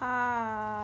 Hi.